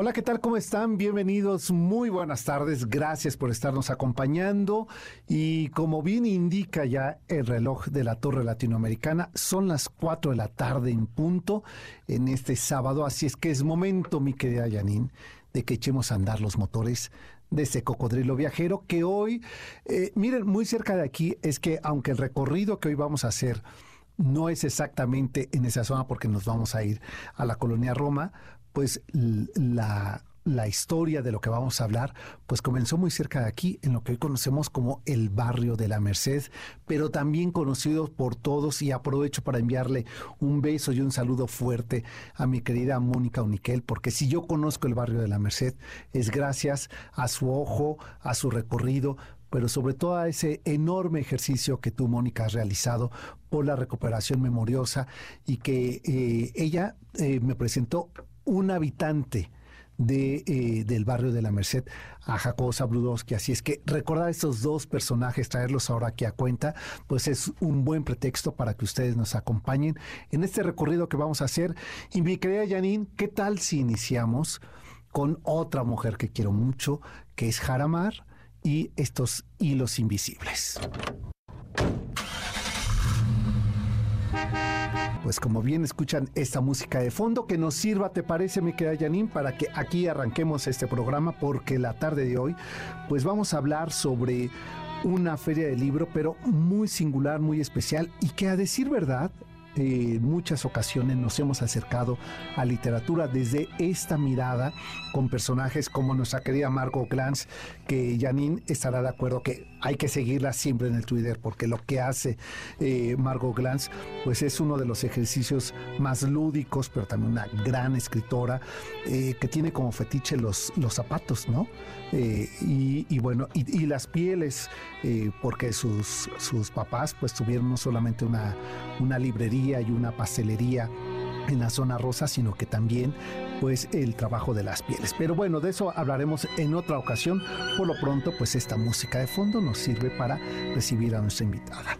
Hola, ¿qué tal? ¿Cómo están? Bienvenidos, muy buenas tardes, gracias por estarnos acompañando y como bien indica ya el reloj de la Torre Latinoamericana, son las 4 de la tarde en punto en este sábado, así es que es momento, mi querida Janine, de que echemos a andar los motores de ese cocodrilo viajero que hoy, eh, miren, muy cerca de aquí es que aunque el recorrido que hoy vamos a hacer no es exactamente en esa zona porque nos vamos a ir a la colonia Roma, pues la, historia de lo que vamos a hablar, pues comenzó muy cerca de aquí, en lo que hoy conocemos como el barrio de la Merced, pero también conocido por todos y aprovecho para enviarle un beso y un saludo fuerte a mi querida Mónica Uniquel, porque si yo conozco el barrio de la Merced es gracias a su ojo, a su recorrido, pero sobre todo a ese enorme ejercicio que tú, Mónica, has realizado por la recuperación memoriosa y que eh, ella eh, me presentó un habitante de, eh, del barrio de la Merced, a Jacobo Zabludowski. Así es que recordar estos dos personajes, traerlos ahora aquí a cuenta, pues es un buen pretexto para que ustedes nos acompañen en este recorrido que vamos a hacer. Y mi querida Janine, ¿qué tal si iniciamos con otra mujer que quiero mucho, que es Jaramar y estos hilos invisibles? Pues como bien escuchan esta música de fondo, que nos sirva, ¿te parece, mi querida Janine, para que aquí arranquemos este programa? Porque la tarde de hoy, pues vamos a hablar sobre una feria de libro, pero muy singular, muy especial, y que a decir verdad, en muchas ocasiones nos hemos acercado a literatura desde esta mirada con personajes como nuestra querida Margot Glantz, que Janine estará de acuerdo que hay que seguirla siempre en el Twitter porque lo que hace eh, Margot Glantz pues es uno de los ejercicios más lúdicos, pero también una gran escritora eh, que tiene como fetiche los, los zapatos, ¿no? Eh, y, bueno, y, las pieles, porque sus, sus papás pues tuvieron no solamente una, una librería, y una pastelería en la zona rosa, sino que también pues el trabajo de las pieles. Pero bueno, de eso hablaremos en otra ocasión. Por lo pronto, pues esta música de fondo nos sirve para recibir a nuestra invitada.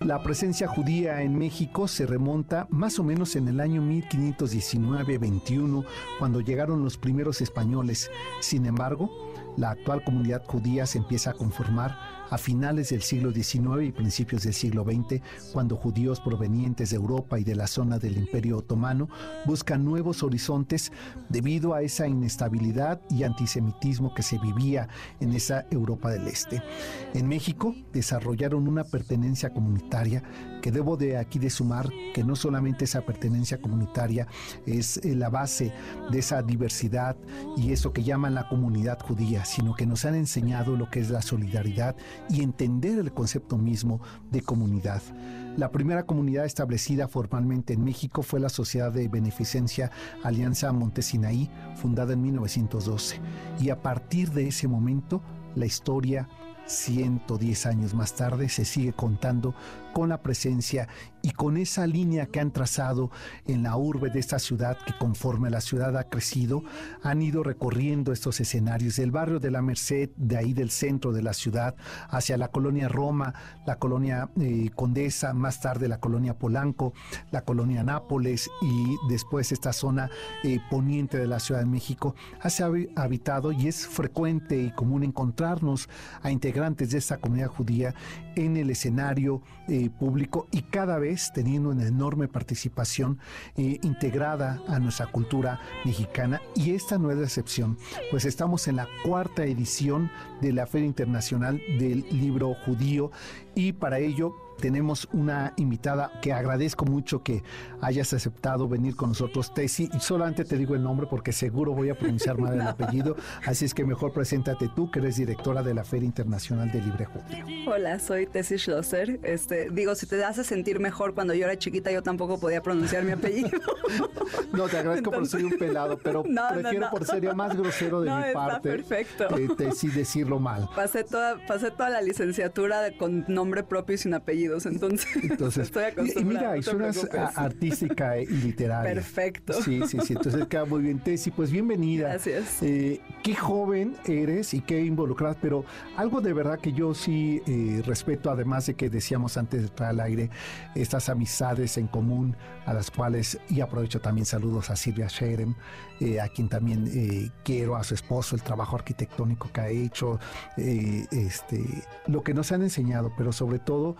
La presencia judía en México se remonta más o menos en el año 1519-21, cuando llegaron los primeros españoles. Sin embargo, la actual comunidad judía se empieza a conformar a finales del siglo XIX y principios del siglo XX, cuando judíos provenientes de Europa y de la zona del Imperio Otomano buscan nuevos horizontes debido a esa inestabilidad y antisemitismo que se vivía en esa Europa del Este. En México desarrollaron una pertenencia comunitaria que debo de aquí de sumar que no solamente esa pertenencia comunitaria es eh, la base de esa diversidad y eso que llaman la comunidad judía, sino que nos han enseñado lo que es la solidaridad y entender el concepto mismo de comunidad. La primera comunidad establecida formalmente en México fue la Sociedad de Beneficencia Alianza Montesinaí, fundada en 1912. Y a partir de ese momento, la historia 110 años más tarde se sigue contando con la presencia y con esa línea que han trazado en la urbe de esta ciudad, que conforme la ciudad ha crecido, han ido recorriendo estos escenarios del barrio de la Merced, de ahí del centro de la ciudad, hacia la colonia Roma, la colonia eh, Condesa, más tarde la colonia Polanco, la colonia Nápoles y después esta zona eh, poniente de la Ciudad de México, ha habitado y es frecuente y común encontrarnos a integrantes de esta comunidad judía en el escenario eh, público y cada vez teniendo una enorme participación eh, integrada a nuestra cultura mexicana. Y esta no es la excepción, pues estamos en la cuarta edición de la Feria Internacional del Libro Judío y para ello tenemos una invitada que agradezco mucho que hayas aceptado venir con nosotros, Tessy. Y solamente te digo el nombre porque seguro voy a pronunciar mal el apellido. Así es que mejor preséntate tú, que eres directora de la Feria Internacional de Libre Judío. Hola, soy Tessy Schlosser. Este, digo, si te hace sentir mejor, cuando yo era chiquita yo tampoco podía pronunciar mi apellido. no, te agradezco por ser un pelado, pero prefiero por ser más grosero de mi parte. perfecto. Tessy decirlo mal. Pasé toda, pasé toda la licenciatura con nombre propio y sin apellido apellidos, entonces, entonces estoy acostumbrada. Y, mira, no artística y literaria. Perfecto. Sí, sí, sí, entonces queda muy bien. Tessy, pues bienvenida. Gracias. Eh, qué joven eres y qué involucrada, pero algo de verdad que yo sí eh, respeto, además de que decíamos antes de entrar al aire, estas amistades en común a las cuales, y aprovecho también saludos a Silvia Sherem, eh, a quien también eh, quiero, a su esposo, el trabajo arquitectónico que ha hecho, eh, este, lo que nos han enseñado, pero sobre todo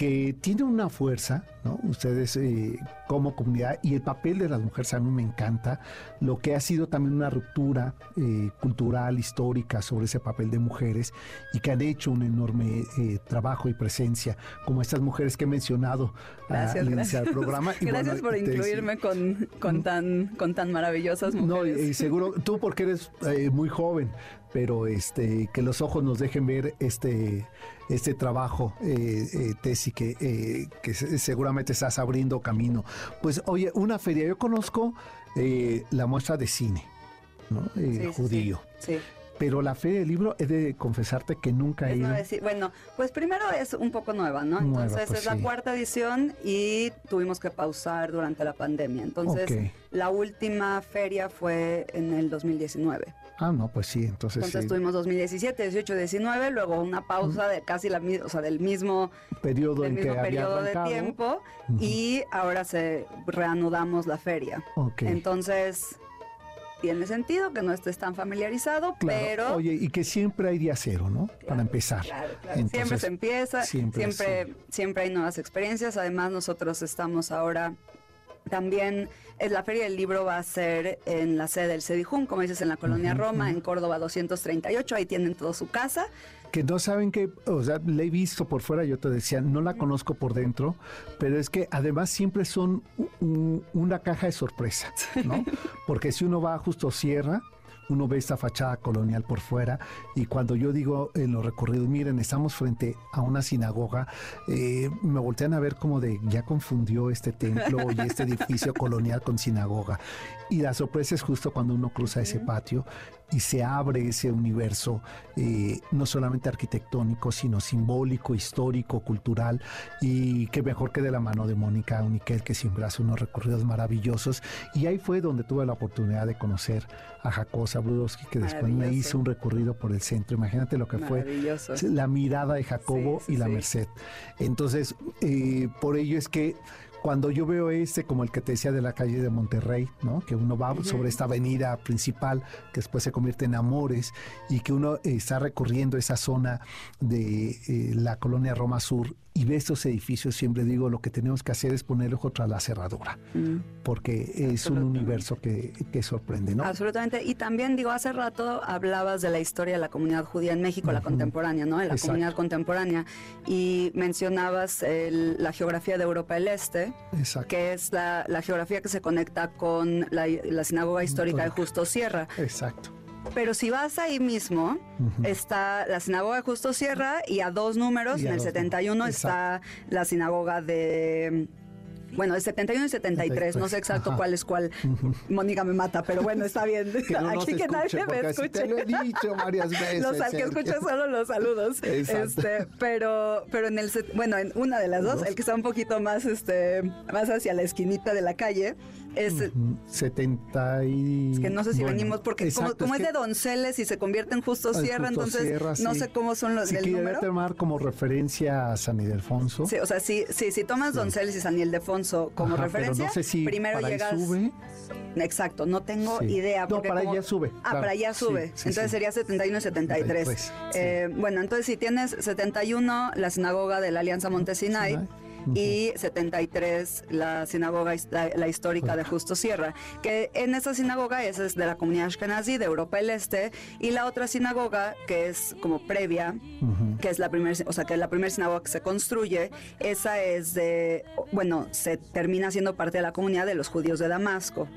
que tiene una fuerza, ¿no? Ustedes eh, como comunidad y el papel de las mujeres a mí me encanta, lo que ha sido también una ruptura eh, cultural, histórica sobre ese papel de mujeres y que han hecho un enorme eh, trabajo y presencia, como estas mujeres que he mencionado gracias, al iniciar el programa. gracias por incluirme con, con, tan, con tan maravillosas mujeres. No, y seguro, tú porque eres muy joven, pero este que los ojos nos dejen ver este este trabajo, eh, eh Tessy, que, eh, que seguramente estás abriendo camino. Pues oye, una feria, yo conozco eh, la muestra de cine, ¿no? judío. Sí, Pero la feria del libro, he de confesarte que nunca he ido. Bueno, pues primero es un poco nueva, ¿no? Entonces pues es la cuarta edición y tuvimos que pausar durante la pandemia. Entonces la última feria fue en el 2019. Ah, no, pues sí, entonces. Entonces tuvimos 2017, 18, 19, luego una pausa de casi la o sea, del mismo periodo en que periodo de tiempo y ahora se reanudamos la feria. Entonces tiene sentido que no estés tan familiarizado, pero... Oye, y que siempre hay día cero, ¿no? Para empezar. Claro, claro. siempre se empieza, siempre, siempre, siempre, hay nuevas experiencias. Además, nosotros estamos ahora también la Feria del Libro va a ser en la sede del CEDIJUM, como dices, en la colonia Roma, en Córdoba 238, ahí tienen toda su casa. Que no saben que, o sea, la he visto por fuera, yo te decía, no la conozco por dentro, pero es que además siempre son una caja de sorpresa, ¿no? Porque si uno va a Justo Sierra, uno ve esta fachada colonial por fuera y cuando yo digo en los recorridos, miren, estamos frente a una sinagoga, eh, me voltean a ver como de, ya confundió este templo y este edificio colonial con sinagoga. Y la sorpresa es justo cuando uno cruza ese patio y se abre ese universo, eh, no solamente arquitectónico, sino simbólico, histórico, cultural, y que mejor que de la mano de Mónica Uniquel, que siempre hace unos recorridos maravillosos. Y ahí fue donde tuve la oportunidad de conocer a Jacosa Brudowski, que después me hizo un recorrido por el centro. Imagínate lo que fue la mirada de Jacobo y la Merced. Entonces, eh, por ello es que cuando yo veo este, como el que te decía de la calle de Monterrey, ¿no? Que uno va sobre esta avenida principal, que después se convierte en Amores, y que uno está recorriendo esa zona de eh, la colonia Roma Sur y ve estos edificios, siempre digo, lo que tenemos que hacer es ponerle ojo tras la cerradura, mm. porque es un universo que, que, sorprende, ¿no? Absolutamente. Y también, digo, hace rato hablabas de la historia de la comunidad judía en México, la contemporánea, ¿no? De la comunidad contemporánea. Y mencionabas la geografía de Europa del Este, que es la, geografía que se conecta con la, la sinagoga histórica de Justo Sierra. Exacto. Pero si vas ahí mismo, está la sinagoga de Justo Sierra y a dos números, en el 71 está la sinagoga de bueno, el 71 y 73, no sé exacto cuál es cuál. Mónica me mata, pero bueno, está bien. Aquí que nadie me escuche. Te lo he dicho varias veces. los al que escucha solo los saludos. Este, pero, pero en el bueno, en una de las dos, el que está un poquito más, este, más hacia la esquinita de la calle, es 70 y... Es que no sé si venimos, porque como, es, de Donceles y se convierte en Justo Sierra, entonces no sé cómo son los del número. tomar como referencia a San Ildefonso. Sí, o sea, si, sí, si tomas Donceles y San Ildefonso como referencia, no sé si primero llegas... Sube. Exacto, no tengo idea. No, para allá sube. Ah, para allá sube. entonces sería 71 y 73. eh, bueno, entonces si tienes 71, la sinagoga de la Alianza Montesinay y 73 la sinagoga la, histórica de Justo Sierra, que en esa sinagoga esa es de la comunidad Ashkenazi de Europa del Este y la otra sinagoga que es como previa, que es la primera, o sea, que es la primera sinagoga que se construye, esa es de bueno, se termina siendo parte de la comunidad de los judíos de Damasco.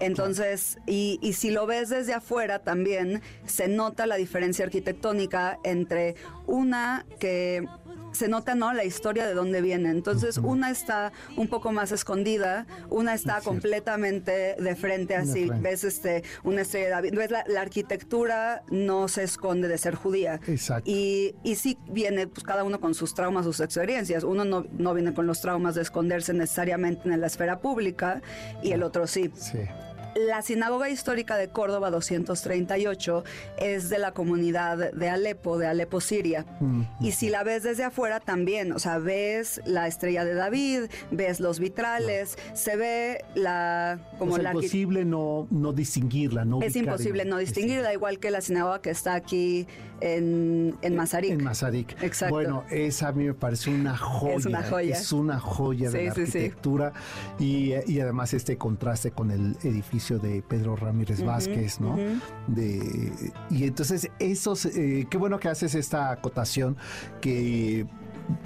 Entonces, y, y, si lo ves desde afuera también, se nota la diferencia arquitectónica entre una que se nota, ¿no? La historia de dónde viene. Entonces, una está un poco más escondida, una está completamente de frente así. Ves este, una estrella de David. Ves la, arquitectura no se esconde de ser judía. Exacto. Y, y sí viene, pues cada uno con sus traumas, sus experiencias. Uno no, no viene con los traumas de esconderse necesariamente en la esfera pública y el otro sí. Sí. La sinagoga histórica de Córdoba 238 es de la comunidad de Alepo, de Alepo, Siria. Y si la ves desde afuera también, o sea, ves la estrella de David, ves los vitrales, se ve la como es imposible no, no distinguirla, ¿no? Es imposible no distinguirla, igual que la sinagoga que está aquí en, en Mazarik. En Mazarik. Exacto. Bueno, esa a mí me parece una joya. Es una joya. Es una joya de la arquitectura Y, y además este contraste con el edificio de Pedro Ramírez Vázquez, ¿no? de, y entonces, esos, eh, qué bueno que haces esta acotación que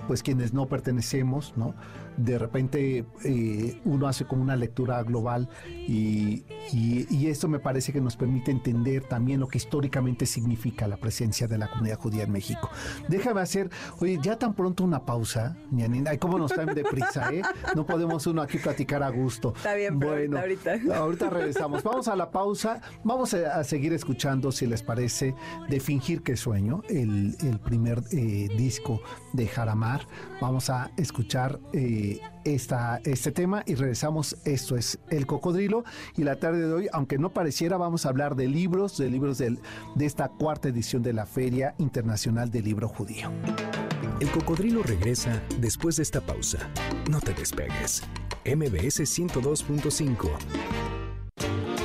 pues quienes no pertenecemos, ¿no? de repente eh, uno hace como una lectura global y, y, esto me parece que nos permite entender también lo que históricamente significa la presencia de la comunidad judía en México. Déjame hacer, oye, ya tan pronto una pausa, Ñanina, ¿cómo nos traen deprisa, eh? No podemos uno aquí platicar a gusto. Está bien, bueno, ahorita. Ahorita regresamos. Vamos a la pausa, vamos a, seguir escuchando, si les parece, de Fingir que Sueño, el, el primer eh, disco de Vamos a escuchar... Eh, esta, este tema y regresamos. Esto es El Cocodrilo y la tarde de hoy, aunque no pareciera, vamos a hablar de libros, de libros de esta cuarta edición de la Feria Internacional del Libro Judío. El Cocodrilo regresa después de esta pausa. No te despegues. MBS 102.5.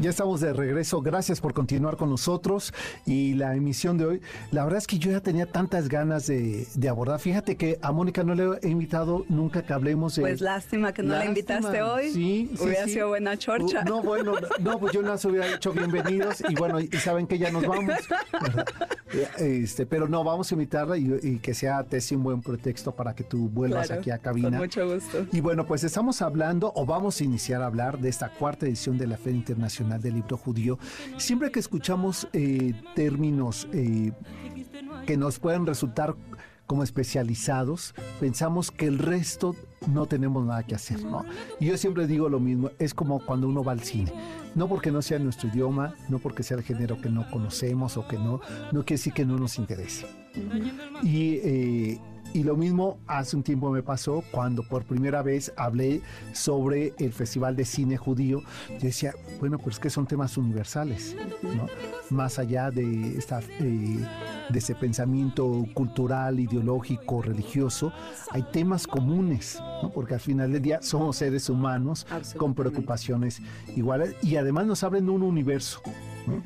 Ya estamos de regreso. Gracias por continuar con nosotros. Y la emisión de hoy, la verdad es que yo ya tenía tantas ganas de, abordar. Fíjate que a Mónica no le he invitado nunca que hablemos de. Pues lástima que no la invitaste hoy. Sí, Hubiera sido buena chorcha. no, bueno, no, pues yo no las hubiera hecho bienvenidos. Y bueno, y saben que ya nos vamos. Este, pero no, vamos a invitarla y, que sea Tessie un buen pretexto para que tú vuelvas aquí a cabina. Con mucho gusto. Y bueno, pues estamos hablando, o vamos a iniciar a hablar de esta cuarta edición de la Feria Internacional del Libro Judío, siempre que escuchamos eh, términos eh, que nos pueden resultar como especializados, pensamos que el resto no tenemos nada que hacer, ¿no? Y yo siempre digo lo mismo, es como cuando uno va al cine. No porque no sea nuestro idioma, no porque sea el género que no conocemos o que no, no quiere decir que no nos interese. Y eh, y lo mismo hace un tiempo me pasó cuando por primera vez hablé sobre el Festival de Cine Judío. Yo decía, bueno, pues es que son temas universales, ¿no? Más allá de, esta, eh, de ese pensamiento cultural, ideológico, religioso, hay temas comunes, ¿no? Porque al final del día somos seres humanos con preocupaciones iguales y además nos abren un universo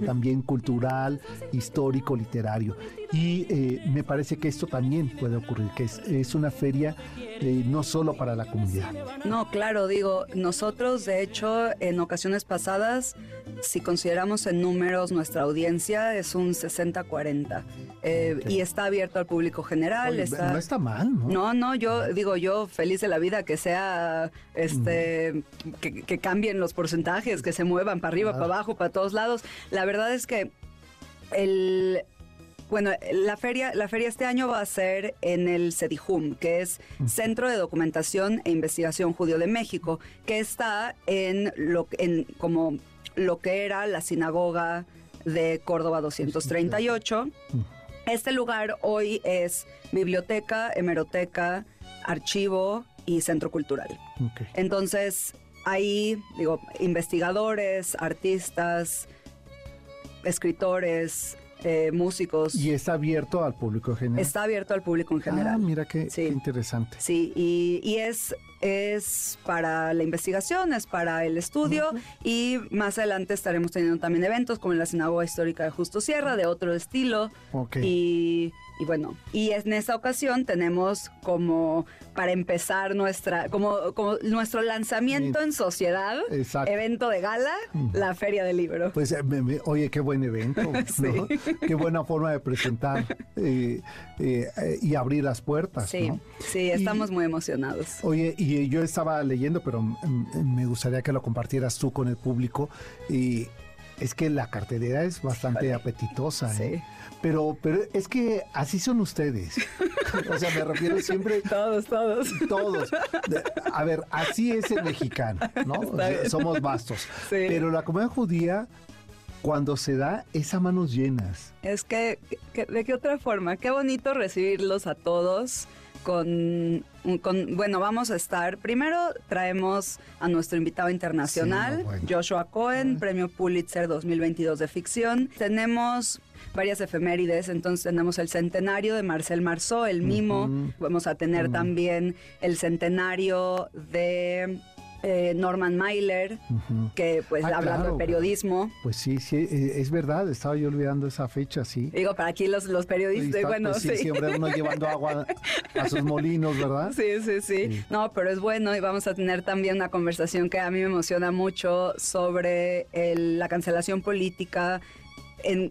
también cultural, histórico, literario. Y eh, me parece que esto también puede ocurrir, que es, una feria eh, no solo para la comunidad. No, claro, digo, nosotros de hecho en ocasiones pasadas, si consideramos en números nuestra audiencia, es un 60-40. Eh, y está abierto al público general. no está mal, ¿no? No, no, yo digo, yo feliz de la vida que sea, este, que, cambien los porcentajes, que se muevan para arriba, para abajo, para todos lados. La verdad es que el, bueno, la feria, la feria este año va a ser en el CEDIJUM, que es Centro de Documentación e Investigación Judío de México, que está en lo en como lo que era la sinagoga de Córdoba 238. Este lugar hoy es biblioteca, hemeroteca, archivo y centro cultural. Entonces, ahí, digo, investigadores, artistas, escritores, eh, músicos. ¿Y está abierto al público general? Está abierto al público en general. Ah, mira qué, interesante. Sí, y, y, es, es para la investigación, es para el estudio y más adelante estaremos teniendo también eventos como en la Sinagoga Histórica de Justo Sierra, de otro estilo. Y y bueno, y en esta ocasión tenemos como para empezar nuestra, como, como nuestro lanzamiento en sociedad, evento de gala, la Feria del Libro. Pues eh, oye, qué buen evento, qué buena forma de presentar eh, eh, y abrir las puertas. Sí, sí, estamos muy emocionados. Oye, y y yo estaba leyendo, pero me gustaría que lo compartieras tú con el público. Y es que la cartelera es bastante apetitosa, ¿eh? Pero, pero es que así son ustedes. o sea, me refiero siempre. Todos, todos. Todos. A ver, así es el mexicano, ¿no? somos vastos. Pero la comunidad judía cuando se da es a manos llenas. Es que, ¿de qué otra forma? Qué bonito recibirlos a todos con, con, bueno, vamos a estar, primero traemos a nuestro invitado internacional, Joshua Cohen, premio Pulitzer 2022 de ficción. Tenemos varias efemérides, entonces tenemos el centenario de Marcel Marceau, el mimo, vamos a tener también el centenario de eh, Norman Mailer, que pues ah, hablando de periodismo. Pues sí, sí, eh, es verdad, estaba yo olvidando esa fecha, sí. Digo, para aquí los, los periodistas, bueno, pues sí, siempre uno llevando agua a sus molinos, ¿verdad? Sí, sí, sí, No, pero es bueno y vamos a tener también una conversación que a mí me emociona mucho sobre la cancelación política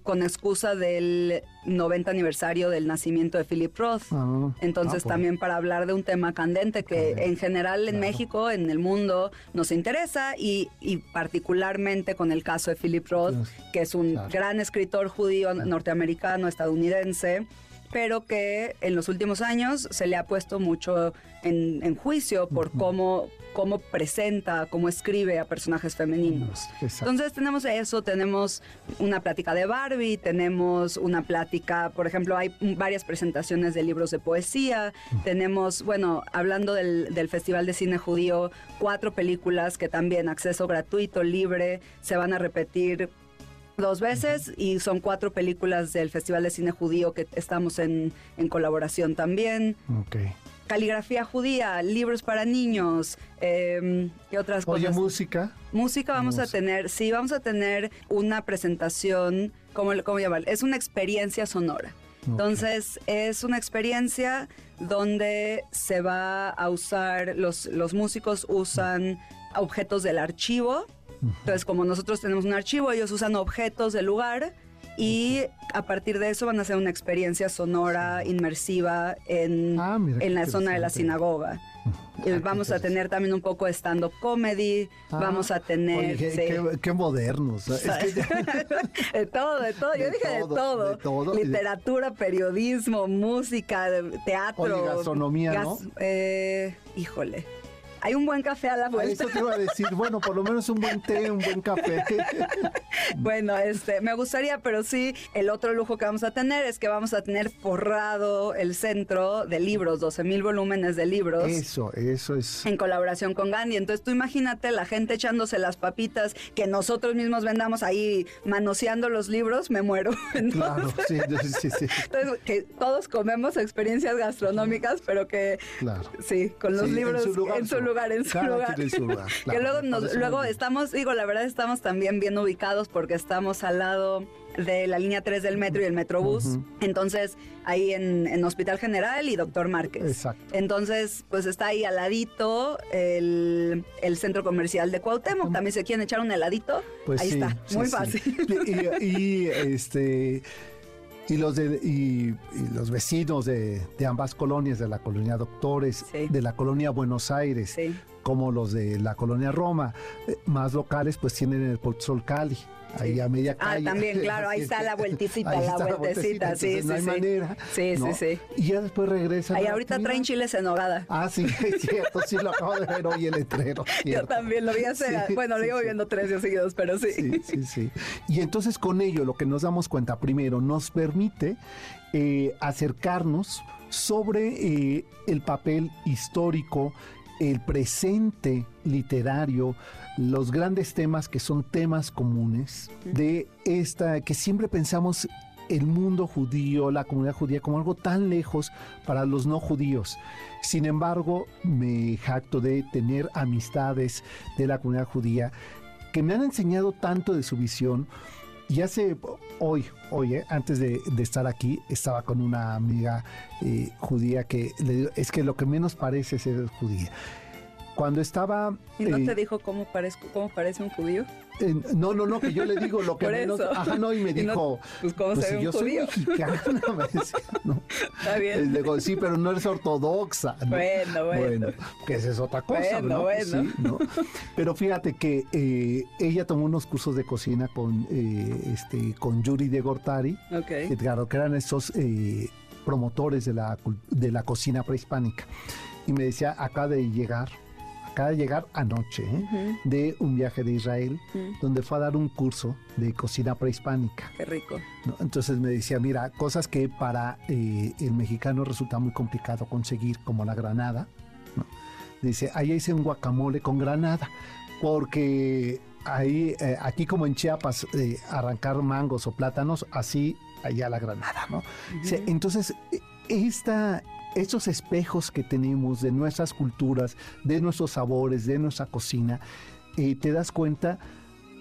con excusa del 90 aniversario del nacimiento de Philip Roth. Ah, Entonces ah, pues. también para hablar de un tema candente que en general en México, en el mundo, nos interesa y, particularmente con el caso de Philip Roth, que es un gran escritor judío norteamericano, estadounidense pero que en los últimos años se le ha puesto mucho en, juicio por cómo, cómo presenta, cómo escribe a personajes femeninos. Entonces tenemos eso, tenemos una plática de Barbie, tenemos una plática, por ejemplo, hay varias presentaciones de libros de poesía, tenemos, bueno, hablando del, del Festival de Cine Judío, cuatro películas que también acceso gratuito, libre, se van a repetir dos veces y son cuatro películas del Festival de Cine Judío que estamos en, colaboración también. Caligrafía judía, libros para niños, eh, ¿qué otras Oye, música. Música vamos a tener, sí, vamos a tener una presentación, ¿cómo, cómo llamar? Es una experiencia sonora. Entonces, es una experiencia donde se va a usar, los, los músicos usan objetos del archivo, entonces, como nosotros tenemos un archivo, ellos usan objetos del lugar y a partir de eso van a hacer una experiencia sonora inmersiva en, ah, en la zona de la sinagoga. Ah, vamos a tener también un poco de stand-up comedy, ah, vamos a tener... qué, modernos. de todo, de todo, yo dije de todo. Literatura, periodismo, música, teatro. gastronomía, ¿no? Eh, híjole. Hay un buen café a la vuelta. Eso te iba a decir, bueno, por lo menos un buen té, un buen café. bueno, este, me gustaría, pero sí, el otro lujo que vamos a tener es que vamos a tener forrado el centro de libros, 12 mil volúmenes de libros. Eso, eso es. En colaboración con Gandhi. Entonces tú imagínate la gente echándose las papitas que nosotros mismos vendamos ahí manoseando los libros, me muero. claro, sí, sí, sí. Entonces, que todos comemos experiencias gastronómicas, pero que claro. sí, con los libros en su lugar, en su lugar en su lugar. que luego, luego estamos, digo, la verdad estamos también bien ubicados porque estamos al lado de la línea 3 del metro y el metrobús. Entonces, ahí en, Hospital General y Doctor Márquez. Exacto. Entonces, pues está ahí al ladito el, centro comercial de Cuauhtémoc. También se quieren echar un heladito. Pues ahí está, muy fácil. y, este y los, de, y, los vecinos de, ambas colonias, de la colonia Doctores, de la colonia Buenos Aires, como los de la colonia Roma, eh, más locales, pues tienen el Sol Cali ahí a media ah, calle. Ah, también, claro, ahí está la vueltecita, la vueltecita, sí, sí, no hay manera. Sí, sí, sí. Y ya después regresan. Ahí ahorita traen chiles en nogada. Ah, sí, es cierto, sí lo acabo de ver hoy el letrero. Yo también lo vi hacer, bueno, lo llevo viendo tres días seguidos, pero sí. Sí, sí, sí. Y entonces con ello lo que nos damos cuenta, primero, nos permite eh, acercarnos sobre eh, el papel histórico, el presente literario, los grandes temas que son temas comunes de esta, que siempre pensamos el mundo judío, la comunidad judía como algo tan lejos para los no judíos. Sin embargo, me jacto de tener amistades de la comunidad judía que me han enseñado tanto de su visión. Y hace hoy, hoy, eh, antes de, estar aquí, estaba con una amiga eh, judía que le es que lo que menos parece ser judía cuando estaba... ¿Y no te eh, dijo cómo, parezco, cómo parece un judío? no, no, no, que yo le digo lo que menos. Ajá, no, y me dijo. pues, ¿cómo pues, se ve yo soy mexicana, me decía, ¿no? Está bien. Le digo, sí, pero no eres ortodoxa. Bueno, bueno. Bueno, que esa es otra cosa, bueno, ¿no? Bueno. Sí, ¿no? Pero fíjate que eh, ella tomó unos cursos de cocina con, eh, este, con Yuri de Gortari. Ok. claro, que eran esos eh, promotores de la, de la cocina prehispánica. Y me decía, acaba de llegar acaba de llegar anoche ¿eh? de un viaje de Israel, donde fue a dar un curso de cocina prehispánica. Qué rico. Entonces me decía, mira, cosas que para eh, el mexicano resulta muy complicado conseguir, como la granada. Dice, ahí hice un guacamole con granada, porque ahí, eh, aquí como en Chiapas, arrancar mangos o plátanos, así allá la granada, ¿no? entonces, esta, esos espejos que tenemos de nuestras culturas, de nuestros sabores, de nuestra cocina, eh, te das cuenta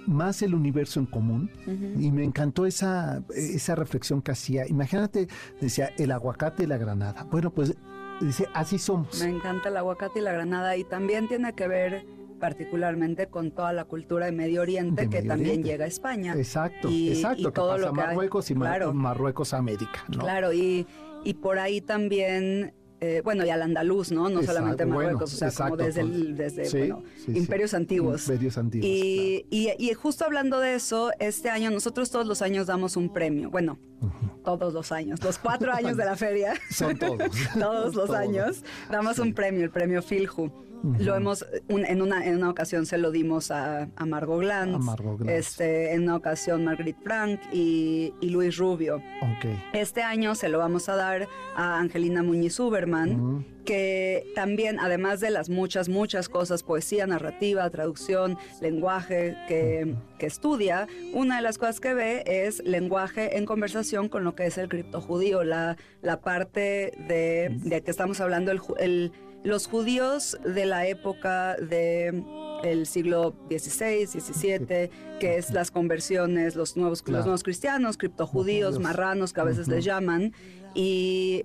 más el universo en común. Y me encantó esa, esa reflexión que hacía. Imagínate, decía, el aguacate y la granada. Bueno, pues dice, así somos. Me encanta el aguacate y la granada y también tiene que ver particularmente con toda la cultura de Medio Oriente que también llega a España. Exacto, exacto, que todo lo que Marruecos y claro, Marruecos América. Claro, y y por ahí también eh, bueno, y al andaluz, ¿no? No solamente Marruecos, o sea, como desde, el, desde imperios antiguos. Imperios antiguos. Y, y, justo hablando de eso, este año nosotros todos los años damos un premio. Bueno, todos los años, los cuatro años de la feria. Son todos. todos los años damos un premio, el premio Filju. Lo hemos, en, una, en una ocasión se lo dimos a, a Margot Glantz, Este, en una ocasión Marguerite Frank y, y Luis Rubio. Este año se lo vamos a dar a Angelina Muñiz Uberman, que también, además de las muchas, muchas cosas, poesía, narrativa, traducción, lenguaje que, que estudia, una de las cosas que ve es lenguaje en conversación con lo que es el criptojudío, la, la parte de, de que estamos hablando, el, el los judíos de la época del el siglo XVI, XVII, que es las conversiones, los nuevos, los nuevos cristianos, criptojudíos, marranos, que a veces les llaman, y,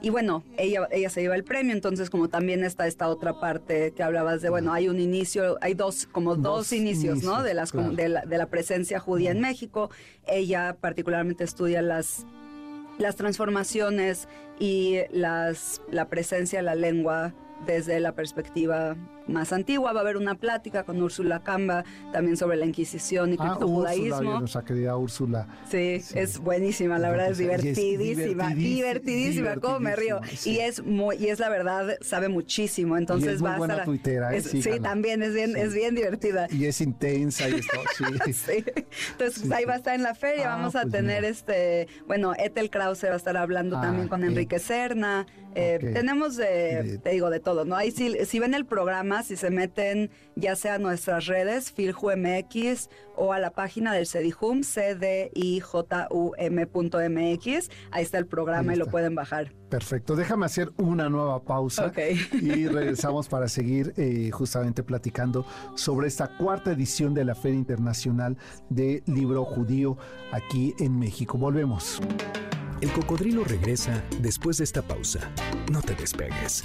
y bueno, ella, ella se lleva el premio, entonces como también está esta otra parte que hablabas de, bueno, hay un inicio, hay dos, como dos, inicios, ¿no? De, las, de, la, de la presencia judía en México. Ella particularmente estudia las las transformaciones y las, la presencia de la lengua desde la perspectiva más antigua. Va a haber una plática con Úrsula Camba también sobre la Inquisición y ah, criptojudaísmo. nuestra querida Úrsula. Sí, es buenísima, la verdad es divertidísima, divertidísima, cómo me río. Y es muy, y es la verdad, sabe muchísimo. Entonces es va buena a tuitera, ¿eh? sí, también es bien, es bien divertida. Y es intensa y esto, sí. Entonces pues, ahí va a estar en la feria, ah, vamos a pues tener este, bueno, Ethel Krause va a estar hablando ah, también con Enrique Serna. Eh, tenemos, te digo, de todo, ¿no? Ahí si, si ven el programa, si se meten ya sea a nuestras redes, FiljuMX, o a la página del CEDIJUM, cdijum.mx, ahí está el programa y lo pueden bajar. Perfecto, déjame hacer una nueva pausa y regresamos para seguir eh, justamente platicando sobre esta cuarta edición de la Feria Internacional de Libro Judío aquí en México. Volvemos. El cocodrilo regresa después de esta pausa. No te despegues.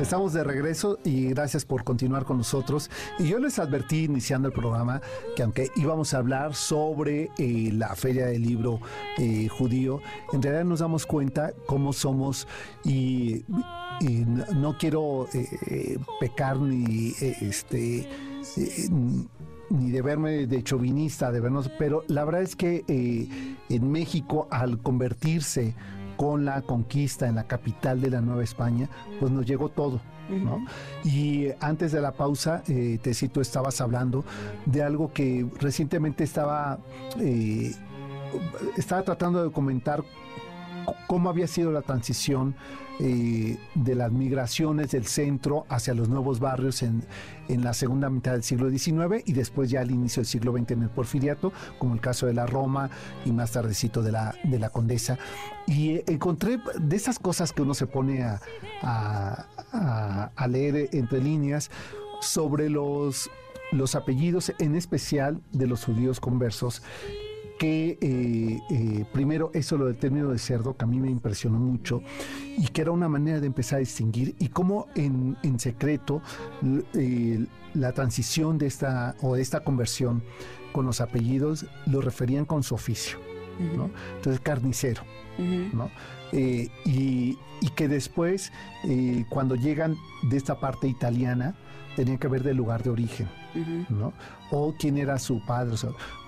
Estamos de regreso y gracias por continuar con nosotros. Y yo les advertí iniciando el programa que aunque íbamos a hablar sobre eh, la feria del libro eh, judío, en realidad nos damos cuenta cómo somos y no quiero eh, pecar ni este ni de verme de chauvinista, de vernos, pero la verdad es que en México al convertirse con la conquista en la capital de la Nueva España, pues nos llegó todo. ¿no? Y antes de la pausa, eh, Tecito, estabas hablando de algo que recientemente estaba, estaba tratando de comentar cómo había sido la transición eh, de las migraciones del centro hacia los nuevos barrios en, en, la segunda mitad del siglo XIX y después ya al inicio del siglo XX en el Porfiriato, como el caso de la Roma y más tardecito de la, de la Condesa. Y encontré de esas cosas que uno se pone a, a, a leer entre líneas sobre los los apellidos, en especial de los judíos conversos, que eh, eh, primero eso lo del término de cerdo que a mí me impresionó mucho y que era una manera de empezar a distinguir y cómo en, secreto eh, la transición de esta o de esta conversión con los apellidos lo referían con su oficio, ¿no? Entonces carnicero, ¿no? y, y, que después cuando llegan de esta parte italiana tenían que ver del lugar de origen. ¿no? O quién era su padre,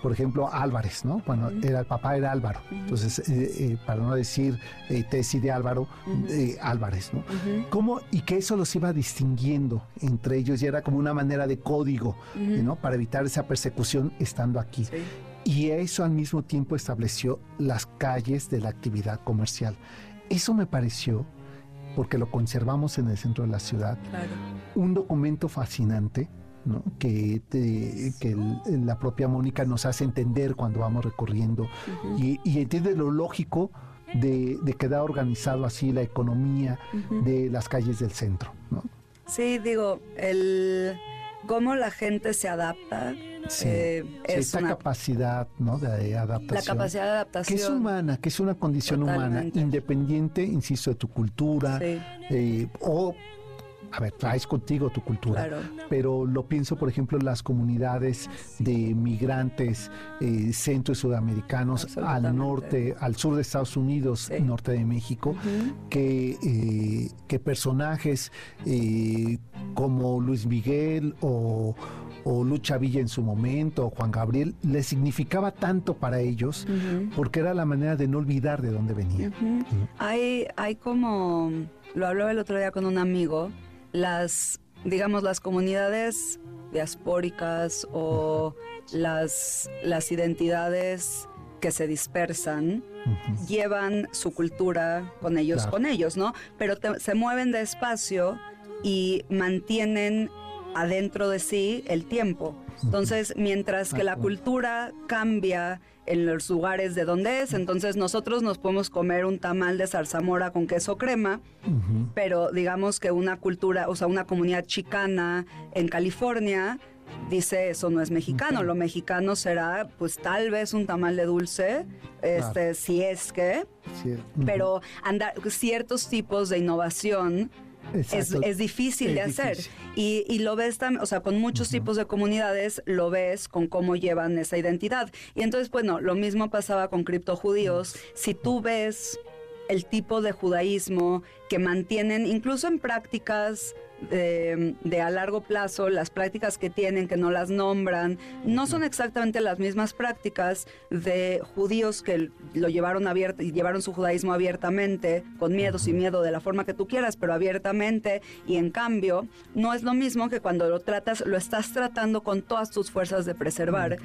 por ejemplo, Álvarez, ¿no? Bueno, era, el papá era Álvaro, entonces, eh, eh, para no decir eh, Tesi de Álvaro, Álvarez, ¿no? ¿Cómo? Y que eso los iba distinguiendo entre ellos y era como una manera de código, ¿no? Para evitar esa persecución estando aquí. Y eso al mismo tiempo estableció las calles de la actividad comercial. Eso me pareció porque lo conservamos en el centro de la ciudad. Un documento fascinante que, que la propia Mónica nos hace entender cuando vamos recorriendo y, entiende lo lógico de, de, quedar organizado así la economía de las calles del centro. ¿no? Sí, digo, el cómo la gente se adapta. Eh, esta capacidad ¿no? de adaptación. La capacidad de adaptación. Que es humana, que es una condición humana, independiente, insisto, de tu cultura eh, o a ver, traes contigo tu cultura, pero lo pienso, por ejemplo, en las comunidades de migrantes eh, centro y sudamericanos al norte, al sur de Estados Unidos, norte de México, que, eh, que personajes eh, como Luis Miguel o, Lucha Villa en su momento, o Juan Gabriel, le significaba tanto para ellos porque era la manera de no olvidar de dónde venía. Hay, hay como, lo hablaba el otro día con un amigo, las, digamos, las comunidades diaspóricas o las, las identidades que se dispersan llevan su cultura con ellos, con ellos, ¿no? Pero se mueven de espacio y mantienen adentro de sí el tiempo. Entonces, mientras que la cultura cambia en los lugares de donde es, entonces nosotros nos podemos comer un tamal de zarzamora con queso crema, pero digamos que una cultura, o sea, una comunidad chicana en California dice eso no es mexicano, lo mexicano será pues tal vez un tamal de dulce, este si es que, pero andar ciertos tipos de innovación es, difícil de hacer. Y, lo ves también, o sea, con muchos tipos de comunidades lo ves con cómo llevan esa identidad. Y entonces, bueno, lo mismo pasaba con criptojudíos. Si tú ves el tipo de judaísmo que mantienen, incluso en prácticas de, a largo plazo, las prácticas que tienen, que no las nombran, no son exactamente las mismas prácticas de judíos que lo llevaron abierto y llevaron su judaísmo abiertamente, con miedo, sin miedo, de la forma que tú quieras, pero abiertamente, y en cambio, no es lo mismo que cuando lo tratas, lo estás tratando con todas tus fuerzas de preservar,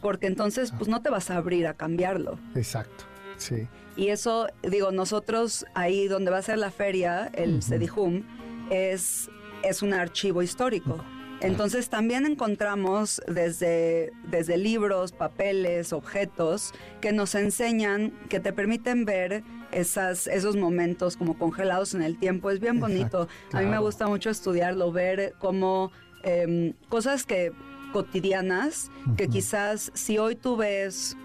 porque entonces, pues no te vas a abrir a cambiarlo. Exacto, sí. Y eso, digo, nosotros ahí donde va a ser la feria, el Sedihum, es es un archivo histórico. Entonces también encontramos desde, desde libros, papeles, objetos que nos enseñan, que te permiten ver esas, esos momentos como congelados en el tiempo. Es bien bonito. A mí me gusta mucho estudiarlo, ver cómo em, cosas que cotidianas, que quizás si hoy tú ves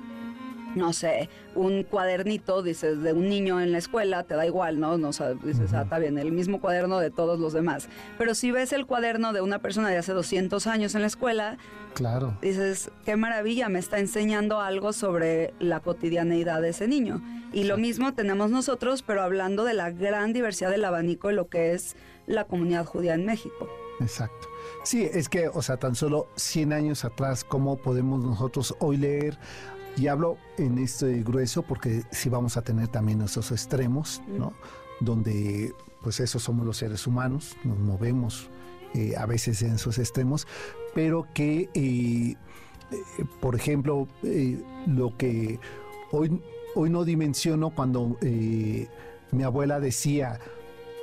no sé, un cuadernito, dices, de un niño en la escuela, te da igual, ¿no? no dices, ah, está bien, el mismo cuaderno de todos los demás. Pero si ves el cuaderno de una persona de hace 200 años en la escuela, claro. dices, qué maravilla, me está enseñando algo sobre la cotidianeidad de ese niño. Y lo mismo tenemos nosotros, pero hablando de la gran diversidad del abanico de lo que es la comunidad judía en México. Exacto. Sí, es que, o sea, tan solo 100 años atrás, ¿cómo podemos nosotros hoy leer y hablo en este grueso porque sí vamos a tener también esos extremos, ¿no? Donde, pues, esos somos los seres humanos, nos movemos eh, a veces en esos extremos, pero que, eh, eh, por ejemplo, lo que hoy, hoy no dimensiono cuando mi abuela decía,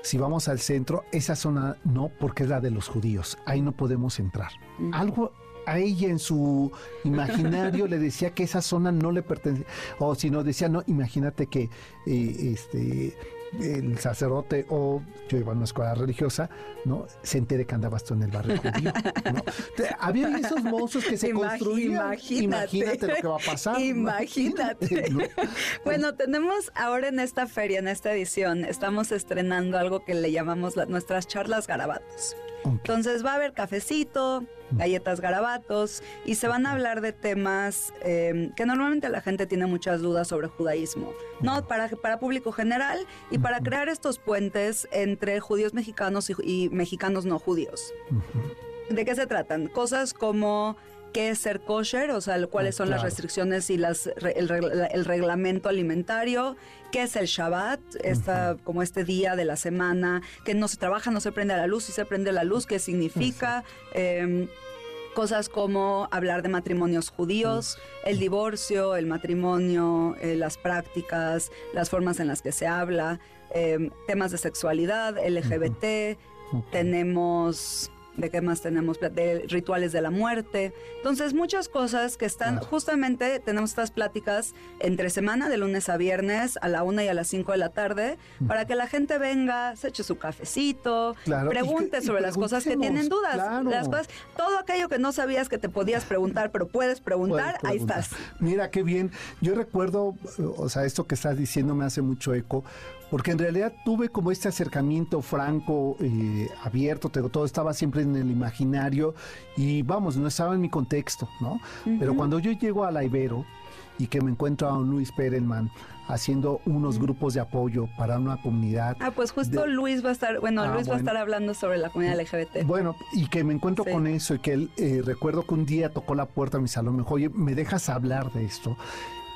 si vamos al centro, esa zona no, porque es la de los judíos, ahí no podemos entrar. Algo a ella en su imaginario le decía que esa zona no le pertenecía, o si no decía, no, imagínate que eh, este el sacerdote o yo iba a una escuela religiosa, ¿no? Se entere que andabas tú en el barrio judío, ¿no? Había esos monstruos que se construían. Imagínate. lo que va a pasar. Imagínate. Bueno, tenemos ahora en esta feria, en esta edición, estamos estrenando algo que le llamamos nuestras charlas garabatos. Entonces va a haber cafecito, galletas garabatos y se van a hablar de temas em, que normalmente la gente tiene muchas dudas sobre judaísmo, ¿no? Para, para público general y para crear estos puentes entre judíos mexicanos y, mexicanos no judíos. ¿De qué se tratan? Cosas como qué es ser kosher, o sea, cuáles son las restricciones y las, el, reglamento alimentario, qué es el Shabbat, esta, como este día de la semana, que no se trabaja, no se prende la luz, y se prende la luz, qué significa. Em, cosas como hablar de matrimonios judíos, el divorcio, el matrimonio, eh, las prácticas, las formas en las que se habla, em, temas de sexualidad, LGBT, tenemos de qué más tenemos, de rituales de la muerte. Entonces, muchas cosas que están, justamente tenemos estas pláticas entre semana, de lunes a viernes, a la una y a las cinco de la tarde, para que la gente venga, se eche su cafecito, pregunte sobre las cosas que tienen dudas. Las cosas, todo aquello que no sabías que te podías preguntar, pero puedes preguntar, ahí estás. Mira, qué bien. Yo recuerdo, o sea, esto que estás diciendo me hace mucho eco, porque en realidad tuve como este acercamiento franco, eh, abierto, todo estaba siempre en el imaginario y vamos, no estaba en mi contexto, ¿no? Pero cuando yo llego a la Ibero y que me encuentro a un Luis Perelman haciendo unos grupos de apoyo para una comunidad. Ah, pues justo Luis va a estar, bueno, ah, Luis va a estar hablando sobre la comunidad LGBT. Bueno, y que me encuentro con eso y que él, eh, recuerdo que un día tocó la puerta a mi salón, me dijo, oye, ¿me dejas hablar de esto?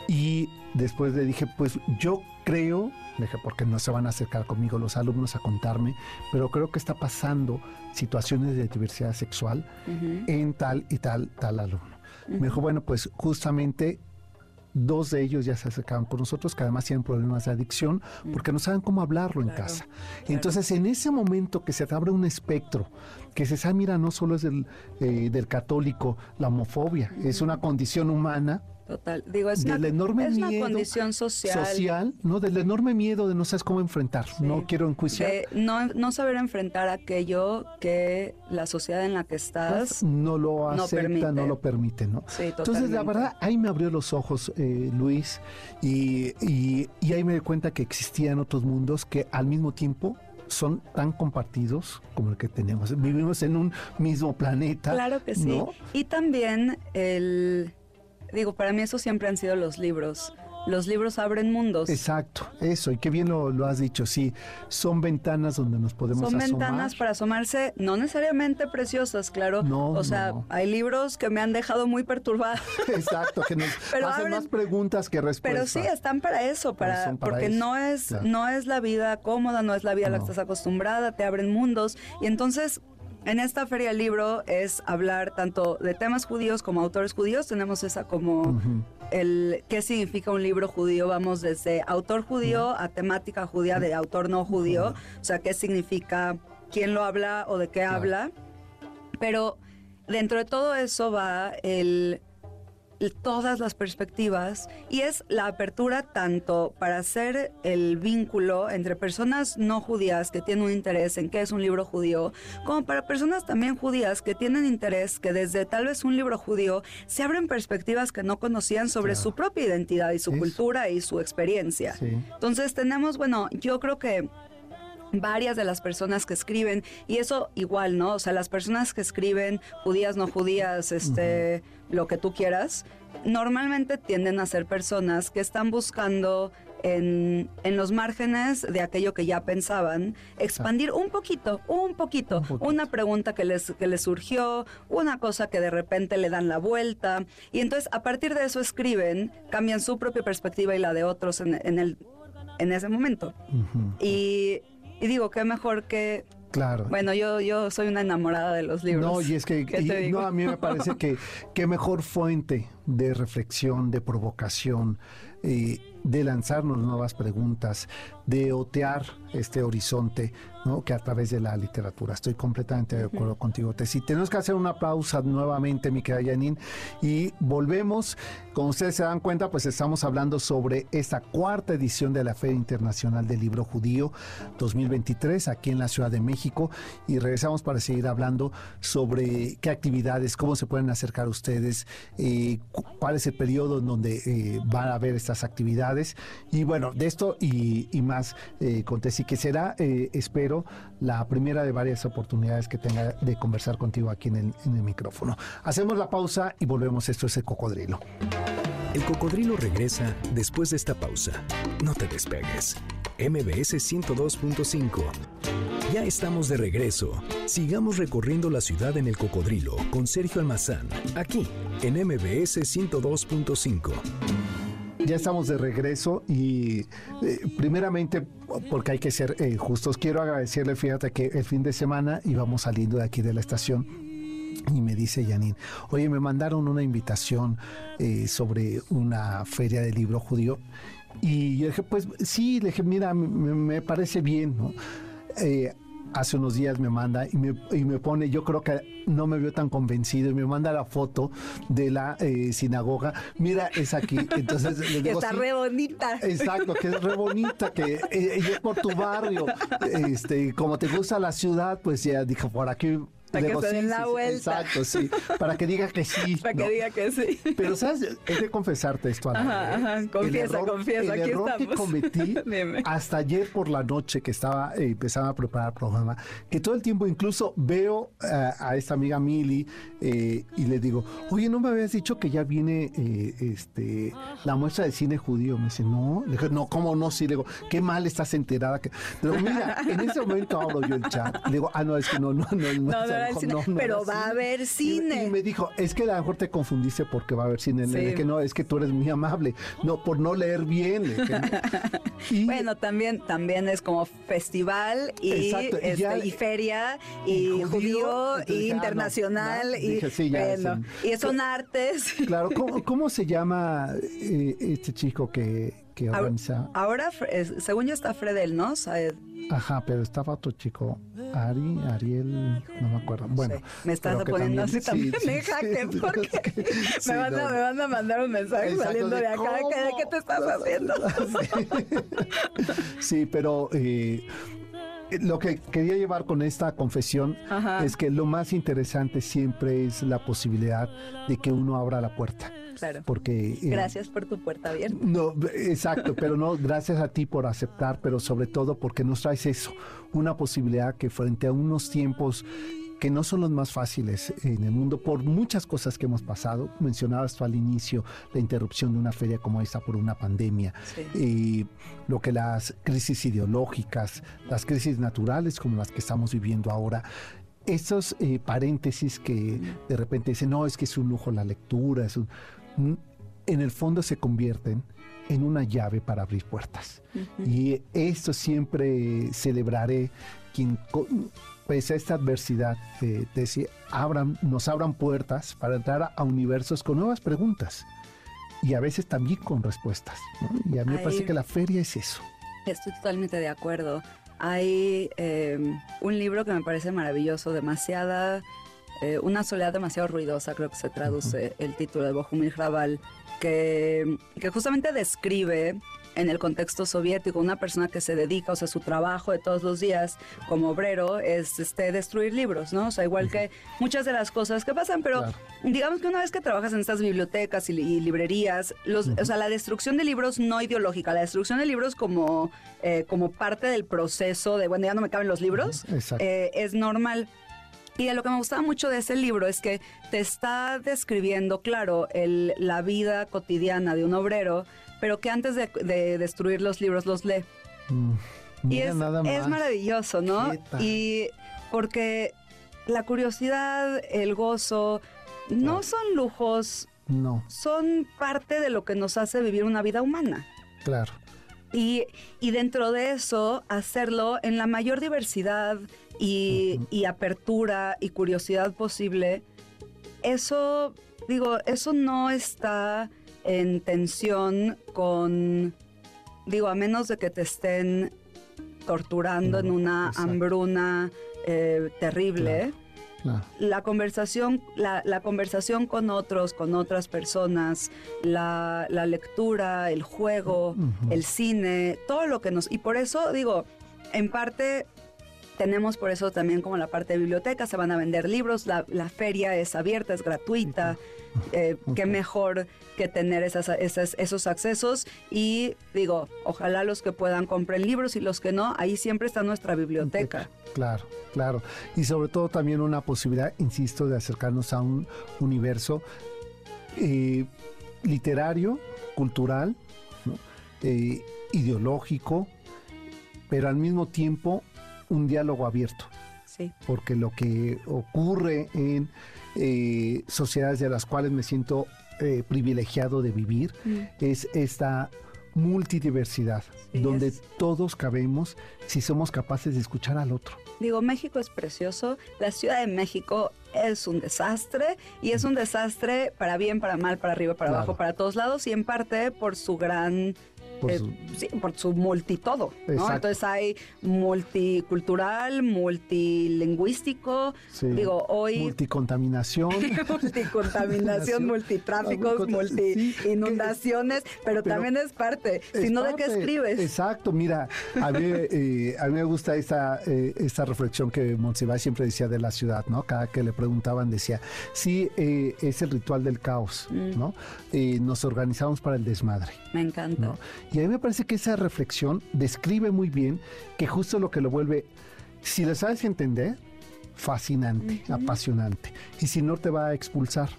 Y después le dije, pues yo creo dije, porque no se van a acercar conmigo los alumnos a contarme, pero creo que está pasando situaciones de diversidad sexual en tal y tal, tal alumno. Me dijo, bueno, pues justamente dos de ellos ya se acercaban con nosotros, que además tienen problemas de adicción, porque no saben cómo hablarlo en casa. Entonces, en ese momento que se te abre un espectro, que se sabe, mira, no solo es del, eh, del católico la homofobia, es una condición humana Total. Digo, es, una, enorme es una condición social. Social, ¿no? Del enorme miedo de no sabes cómo enfrentar. No quiero enjuiciar. no, no saber enfrentar aquello que la sociedad en la que estás no lo acepta, no, lo permite, ¿no? Sí, Entonces, la verdad, ahí me abrió los ojos, eh, Luis, y, y, y ahí me di cuenta que existían otros mundos que al mismo tiempo son tan compartidos como el que tenemos. Vivimos en un mismo planeta. Claro que sí. Y también el digo, para mí eso siempre han sido los libros. Los libros abren mundos. Exacto, eso, y qué bien lo, has dicho, sí, son ventanas donde nos podemos Son ventanas para asomarse, no necesariamente preciosas, claro. No, o sea, hay libros que me han dejado muy perturbada. Exacto, que nos hacen más preguntas que respuestas. Pero sí, están para eso, para, porque no es, no es la vida cómoda, no es la vida a la que estás acostumbrada, te abren mundos. Y entonces en esta feria del libro es hablar tanto de temas judíos como autores judíos. Tenemos esa como el qué significa un libro judío. Vamos desde autor judío a temática judía de autor no judío. O sea, qué significa, quién lo habla o de qué habla. Pero dentro de todo eso va el todas las perspectivas y es la apertura tanto para hacer el vínculo entre personas no judías que tienen un interés en qué es un libro judío, como para personas también judías que tienen interés que desde tal vez un libro judío se abren perspectivas que no conocían sobre su propia identidad y su cultura y su experiencia. Entonces tenemos, bueno, yo creo que varias de las personas que escriben y eso igual, ¿no? O sea, las personas que escriben, judías, no judías, este, lo que tú quieras, normalmente tienden a ser personas que están buscando en, en, los márgenes de aquello que ya pensaban, expandir un poquito, un poquito, una pregunta que les, que les surgió, una cosa que de repente le dan la vuelta, y entonces a partir de eso escriben, cambian su propia perspectiva y la de otros en, en el, en ese momento. Y y digo, qué mejor que Claro. Bueno, yo, yo soy una enamorada de los libros. No, y es que no, a mí me parece que qué mejor fuente de reflexión, de provocación, eh, de lanzarnos nuevas preguntas, de otear este horizonte, ¿no? que a través de la literatura. Estoy completamente de acuerdo contigo, Tessy. Tenemos que hacer una pausa nuevamente, mi querida Janine, y volvemos. Como ustedes se dan cuenta, pues estamos hablando sobre esta cuarta edición de la Feria Internacional del Libro Judío 2023 aquí en la Ciudad de México y regresamos para seguir hablando sobre qué actividades, cómo se pueden acercar ustedes, eh, cuál es el periodo en donde eh, van a haber estas actividades y bueno, de esto y, más eh, con Tessy, que será, eh, espero, la primera de varias oportunidades que tenga de conversar contigo aquí en el micrófono. Hacemos la pausa y volvemos. Esto es el cocodrilo. El cocodrilo regresa después de esta pausa. No te despegues. MBS 102.5. Ya estamos de regreso. Sigamos recorriendo la ciudad en el cocodrilo con Sergio Almazán, aquí en MBS 102.5. Ya estamos de regreso y eh, primeramente, porque hay que ser eh, justos, quiero agradecerle, fíjate que el fin de semana íbamos saliendo de aquí de la estación y me dice Janine, oye, me mandaron una invitación eh, sobre una feria de libro judío. Y yo dije, pues sí, le dije, mira, me, parece bien, ¿no? Hace unos días me manda y me, y me, pone, yo creo que no me vio tan convencido y me manda la foto de la eh, sinagoga. Mira, es aquí. Entonces le digo, Está re bonita. Exacto, que es re bonita, que eh, es por tu barrio. Este, como te gusta la ciudad, pues ya dijo, por aquí que se den la vuelta. Exacto, sí. Para que diga que sí. Para que diga que sí. Pero, ¿sabes? Es de confesarte esto, Ana. Ajá, ajá. Confiesa, confiesa. El aquí error estamos. que cometí hasta ayer por la noche que estaba eh, empezando a preparar el programa, que todo el tiempo incluso veo uh, a esta amiga Mili eh, y le digo, oye, ¿no me habías dicho que ya viene eh, este la muestra de cine judío? Me dice, no. Le dije, no, ¿cómo no? Sí, le digo, qué mal estás enterada. Que... Le digo, mira, en ese momento abro yo el chat. Le digo, ah, no, es que no, no, no. no, no, no cine, no, no pero va a haber cine. Y, y, me dijo, es que a lo mejor te confundiste porque va a haber cine. Sí. Dije, no, es que tú eres muy amable. No, por no leer bien. Dije, y, bueno, también, también es como festival y, exacto, este, y, ya, y feria y judío, entonces, y internacional. No, y, dije, sí, ya, bueno, sí. y son artes. Claro, ¿cómo, cómo se llama eh, este chico que, que organiza? Ahora, según yo está Fredel, ¿no? Saed. Ajá, pero estaba otro chico, Ari, Ariel, no me acuerdo. Bueno, sí. me estás poniendo así también, sí, sí, porque es que, me, van a, me, van a, mandar un mensaje Exacto, saliendo de, de acá, ¿qué, ¿qué, te estás haciendo? sí, pero eh, lo que quería llevar con esta confesión Ajá. es que lo más interesante siempre es la posibilidad de que uno abra la puerta. Claro. Porque, eh, gracias por tu puerta abierta. No, exacto, pero no, gracias a ti por aceptar, pero sobre todo porque nos traes eso, una posibilidad que frente a unos tiempos que no son los más fáciles en el mundo por muchas cosas que hemos pasado. Mencionabas tú al inicio la interrupción de una feria como esta por una pandemia, sí. lo que las crisis ideológicas, las crisis naturales como las que estamos viviendo ahora, esos eh, paréntesis que de repente dicen, no, es que es un lujo la lectura, es un... en el fondo se convierten en una llave para abrir puertas. Uh -huh. Y esto siempre celebraré quien pese a esta adversidad, eh, abran, nos abran puertas para entrar a, a, universos con nuevas preguntas y a veces también con respuestas. ¿no? Y a mí me parece que la feria es eso. Estoy totalmente de acuerdo. Hay eh, un libro que me parece maravilloso, demasiada, eh, una soledad demasiado ruidosa, creo que se traduce uh -huh. el título de Bohumil Raval, que, que justamente describe en el contexto soviético, una persona que se dedica, o sea, su trabajo de todos los días como obrero es este, destruir libros, ¿no? O sea, igual que muchas de las cosas que pasan, pero claro. digamos que una vez que trabajas en estas bibliotecas y, y librerías, los, uh -huh. o sea, la destrucción de libros no ideológica, la destrucción de libros como, eh, como parte del proceso de, bueno, ya no me caben los libros, uh -huh. eh, es normal. Y lo que me gustaba mucho de ese libro es que te está describiendo, claro, el, la vida cotidiana de un obrero, pero que antes de, de destruir los libros los lee. Mm, y es, es, maravilloso, ¿no? Quieta. Y porque la curiosidad, el gozo, no, no son lujos, no. son parte de lo que nos hace vivir una vida humana. Claro. Y, y dentro de eso, hacerlo en la mayor diversidad y, uh -huh. y apertura y curiosidad posible, eso, digo, eso no está en tensión con, digo, a menos de que te estén torturando en una hambruna eh, terrible. La conversación, la, conversación con otros, con otras personas, la, lectura, el juego, el cine, todo lo que nos... Y por eso digo, en parte tenemos por eso también como la parte de biblioteca, se van a vender libros, la, feria es abierta, es gratuita, eh, qué mejor que tener esas, esos accesos y digo, ojalá los que puedan compren libros y los que no, ahí siempre está nuestra biblioteca. Claro, claro. Y sobre todo también una posibilidad, insisto, de acercarnos a un universo eh, literario, cultural, eh, ideológico, pero al mismo tiempo un diálogo abierto. Sí. Porque lo que ocurre en eh, sociedades de las cuales me siento eh, privilegiado de vivir mm. es esta multidiversidad, donde todos cabemos si somos capaces de escuchar al otro. Digo, México es precioso, la Ciudad de México es un desastre y es un desastre para bien, para mal, para arriba, para abajo, para todos lados y en parte por su gran por, eh, su... Sí, por su multitodo, ¿no? Entonces hay multicultural, multilingüístico, digo, hoy... Multicontaminación. multicontaminación, multitráficos, multi-inundaciones, pero, también es parte, sino de qué escribes. Exacto, mira, a mí, eh, a mí me gusta esta, eh, esta reflexión que Monsiváis siempre decía de la ciudad, ¿no? Cada que le preguntaban decía, sí, es el ritual del caos, mm. ¿no? nos organizamos para el desmadre. Me encanta. Y a mí me parece que esa reflexión describe muy bien que justo lo que lo vuelve, si lo sabes entender, fascinante, apasionante. Y si no, te va a expulsar.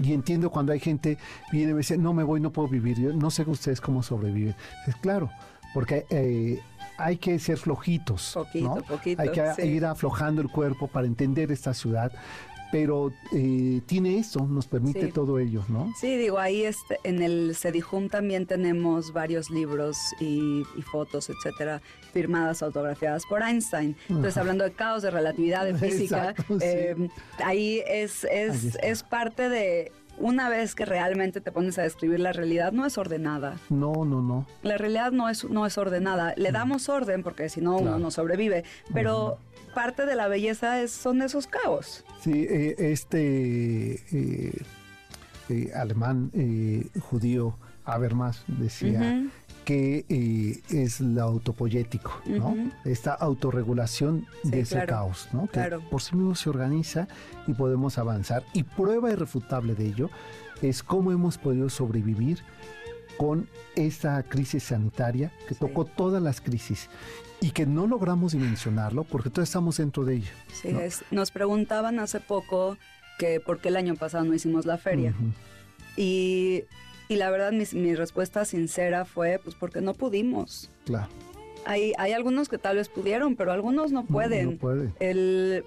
Y entiendo cuando hay gente viene y me dice, no me voy, no puedo vivir. Yo no sé ustedes cómo sobreviven. Es claro, porque eh, hay que ser flojitos. Poquito, poquito, hay que ir aflojando el cuerpo para entender esta ciudad, pero eh, tiene eso, nos permite todo ello, ¿no? Sí, digo, ahí este, en el Cedijum también tenemos varios libros y, fotos, etcétera, firmadas, autografiadas por Einstein. Entonces, hablando de caos, de relatividad, de física, em, ahí es, es, es parte de una vez que realmente te pones a describir la realidad, no es ordenada. No, no, no. La realidad no es, no es ordenada. Le damos orden porque si no uno no sobrevive, pero parte de la belleza es, son esos caos. Sí, eh, este eh, eh, alemán judío Habermas decía que es lo autopoyético, ¿no? Esta autorregulación de ese caos, ¿no? Que por sí mismo se organiza y podemos avanzar. Y prueba irrefutable de ello es cómo hemos podido sobrevivir con esta crisis sanitaria que tocó todas las crisis y que no logramos dimensionarlo porque todos estamos dentro de ella. Sí, nos preguntaban hace poco que por qué el año pasado no hicimos la feria. y, y, la verdad mi, respuesta sincera fue pues porque no pudimos. Claro. Hay, hay, algunos que tal vez pudieron, pero algunos no pueden. No, pueden. El,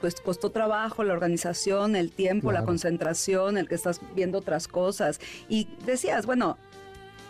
Pues costó trabajo la organización, el tiempo, la concentración, el que estás viendo otras cosas. Y decías, bueno,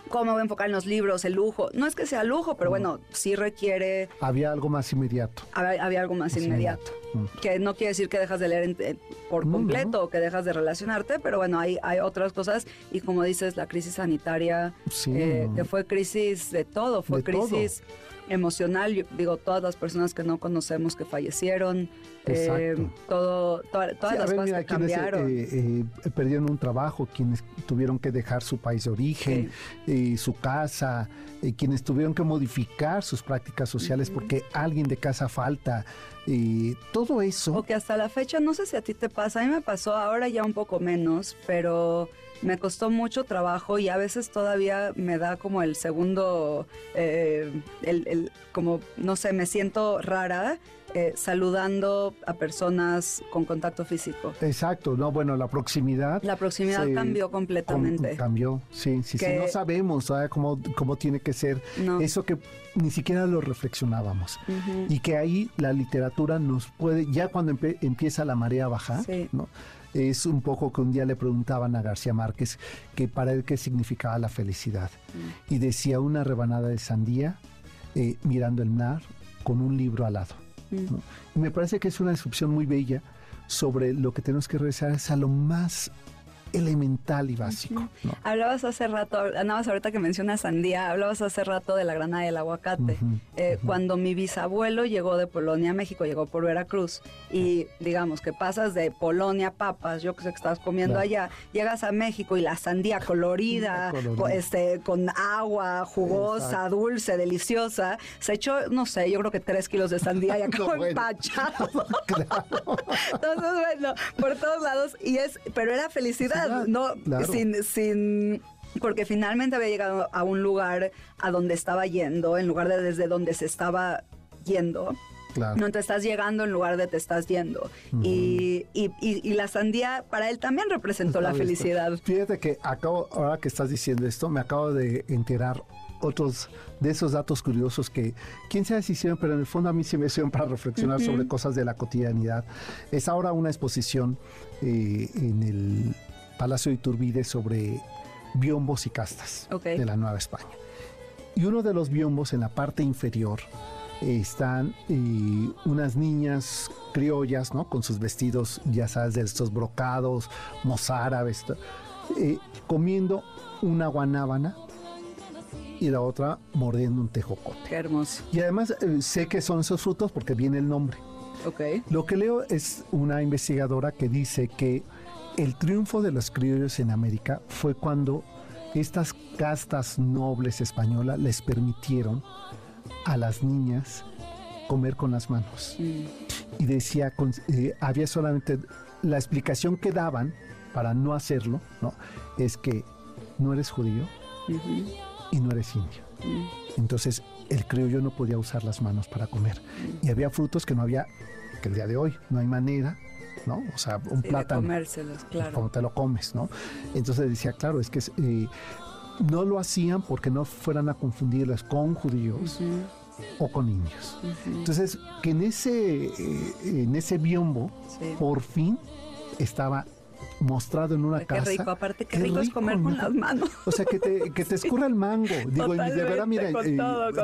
cómo voy a enfocar en los libros, el lujo. No es que sea lujo, pero bueno, sí requiere... Había algo más inmediato. Había, algo más inmediato. Mm. Que no quiere decir que dejas de leer por completo o que dejas de relacionarte, pero bueno, hay, hay otras cosas. Y como dices, la crisis sanitaria, eh, que fue crisis de todo, fue crisis emocional. digo, todas las personas que no conocemos que fallecieron, eh, todo, todas las cosas que cambiaron. Eh, eh, perdieron un trabajo, quienes tuvieron que dejar su país de origen, su casa, quienes tuvieron que modificar sus prácticas sociales porque alguien de casa falta. y todo eso. O que hasta la fecha, no sé si a ti te pasa, a mí me pasó ahora ya un poco menos, pero me costó mucho trabajo y a veces todavía me da como el segundo, eh, el, como, no sé, me siento rara eh, saludando a personas con contacto físico. Exacto, no, bueno, la proximidad. La proximidad cambió completamente. cambió, sí, sí, sí, no sabemos cómo, cómo tiene que ser eso que ni siquiera lo reflexionábamos. Y que ahí la literatura nos puede, ya cuando empieza la marea a bajar, ¿no? Es un poco que un día le preguntaban a García Márquez que para él qué significaba la felicidad. Mm. Y decía una rebanada de sandía eh, mirando el mar con un libro al lado. Mm. Y me parece que es una descripción muy bella sobre lo que tenemos que regresar es a lo más elemental y básico. Hablabas hace rato, andabas ahorita que mencionas sandía, hablabas hace rato de la granada del aguacate. Eh, cuando mi bisabuelo llegó de Polonia a México, llegó por Veracruz, y digamos que pasas de Polonia papas, yo que sé que estabas comiendo allá, llegas a México y la sandía colorida, este, con agua, jugosa, dulce, deliciosa, se echó, no sé, yo creo que tres kilos de sandía y acabó empachado. Entonces, bueno, por todos lados, y es, pero era felicidad, no, sin, sin porque finalmente había llegado a un lugar a donde estaba yendo, en lugar de desde donde se estaba yendo. No te estás llegando en lugar de te estás yendo. y, y, la sandía para él también representó la felicidad. Fíjate que acabo, ahora que estás diciendo esto, me acabo de enterar otros de esos datos curiosos que quién sabe si hicieron, pero en el fondo a mí se me hicieron para reflexionar sobre cosas de la cotidianidad. Es ahora una exposición eh, en el Palacio de Iturbide sobre biombos y castas de la Nueva España. Y uno de los biombos en la parte inferior están eh, unas niñas criollas, ¿no? Con sus vestidos, ya sabes, de estos brocados, mozárabes, eh, comiendo una guanábana y la otra mordiendo un tejocote. Qué hermoso. Y además eh, sé que son esos frutos porque viene el nombre. Okay. Lo que leo es una investigadora que dice que el triunfo de los criollos en América fue cuando estas castas nobles españolas les permitieron a las niñas comer con las manos. Mm. Y decía, eh, había solamente la explicación que daban para no hacerlo, ¿no? Es que no eres judío y no eres indio. Mm. Entonces el criollo no podía usar las manos para comer. Mm. Y había frutos que no había, que el día de hoy no hay manera ¿no? O sea, un plátano. comérselos, claro. Como te lo comes, ¿no? Entonces decía, claro, es que eh, no lo hacían porque no fueran a confundirlas con judíos. o con niños. Entonces, que en ese, eh, en ese biombo, por fin estaba mostrado en una casa. Qué rico, aparte qué, rico, es comer con las manos. O sea, que te, que te escurra el mango. Digo, y de verdad, mira, eh,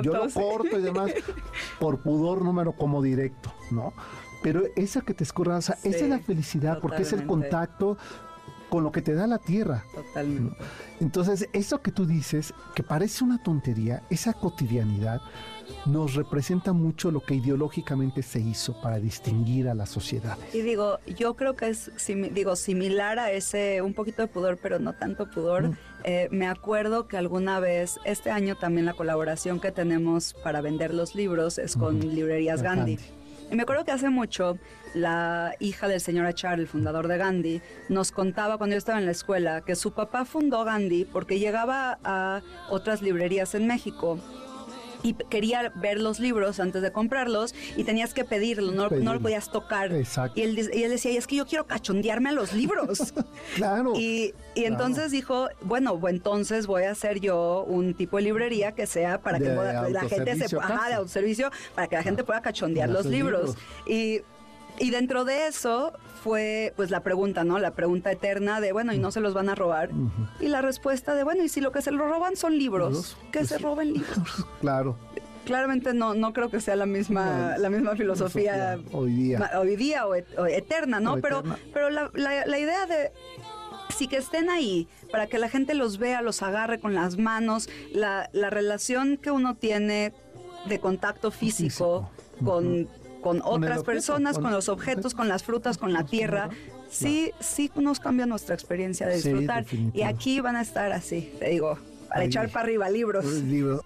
yo lo corto y demás, por pudor no me lo como directo, ¿no? Pero esa que te escurra, o sea, esa es la felicidad, porque es el contacto con lo que te da la tierra. Totalmente. Entonces, eso que tú dices, que parece una tontería, esa cotidianidad, nos representa mucho lo que ideológicamente se hizo para distinguir a las sociedades. Y digo, yo creo que es digo, similar a ese, un poquito de pudor, pero no tanto pudor. Mm. Eh, me acuerdo que alguna vez, este año también la colaboración que tenemos para vender los libros es con Librerías Gandhi. Y me acuerdo que hace mucho la hija del señor Achar, el fundador de Gandhi, nos contaba cuando yo estaba en la escuela que su papá fundó Gandhi porque llegaba a otras librerías en México y quería ver los libros antes de comprarlos y tenías que pedirlo, no, lo podías tocar. Exacto. Y él, y él, decía, es que yo quiero cachondearme a los libros. claro. Y, y entonces dijo, bueno, entonces voy a hacer yo un tipo de librería que sea para que la gente se... Ajá, de autoservicio, para que la gente pueda cachondear los libros. Y y dentro de eso fue pues la pregunta, ¿no? La pregunta eterna de, bueno, ¿y no se los van a robar? Y la respuesta de, bueno, ¿y si lo que se lo roban son libros? Que pues se roben libros. Claro. Claramente no, no creo que sea la misma, la misma filosofía, hoy día. Hoy día o, eterna, ¿no? pero, pero la, la, idea de sí que estén ahí, para que la gente los vea, los agarre con las manos, la, la relación que uno tiene de contacto físico, con con, otras personas, con, los objetos, con las frutas, con la tierra, sí, sí nos cambia nuestra experiencia de disfrutar. y aquí van a estar así, te digo, para echar para arriba libros.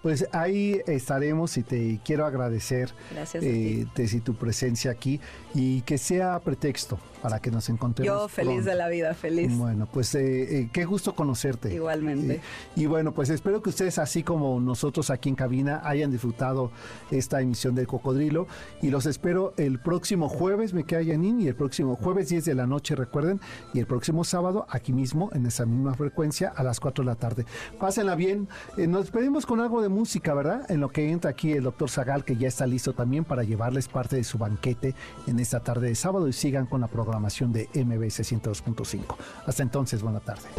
Pues ahí estaremos y te quiero agradecer Gracias eh, tu presencia aquí y que sea pretexto para que nos encontremos. Yo feliz de la vida, feliz. Bueno, pues eh, eh, qué gusto conocerte. Igualmente. y bueno, pues espero que ustedes, así como nosotros aquí en cabina, hayan disfrutado esta emisión del Cocodrilo y los espero el próximo jueves, me queda Yanin, y el próximo jueves 10 de la noche, recuerden, y el próximo sábado aquí mismo, en esa misma frecuencia, a las 4 de la tarde. Pásenla bien. Eh, nos despedimos con algo de música, ¿verdad? En lo que entra aquí el doctor Zagal, que ya está listo también para llevarles parte de su banquete en esta tarde de sábado y sigan con la programación de MBS 102.5. Hasta entonces, buena tarde.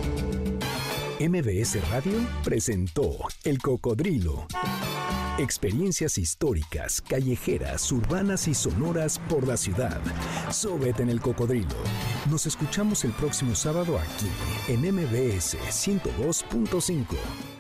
MBS Radio presentó El Cocodrilo. Experiencias históricas, callejeras, urbanas y sonoras por la ciudad. Súbete en el cocodrilo. Nos escuchamos el próximo sábado aquí en MBS 102.5.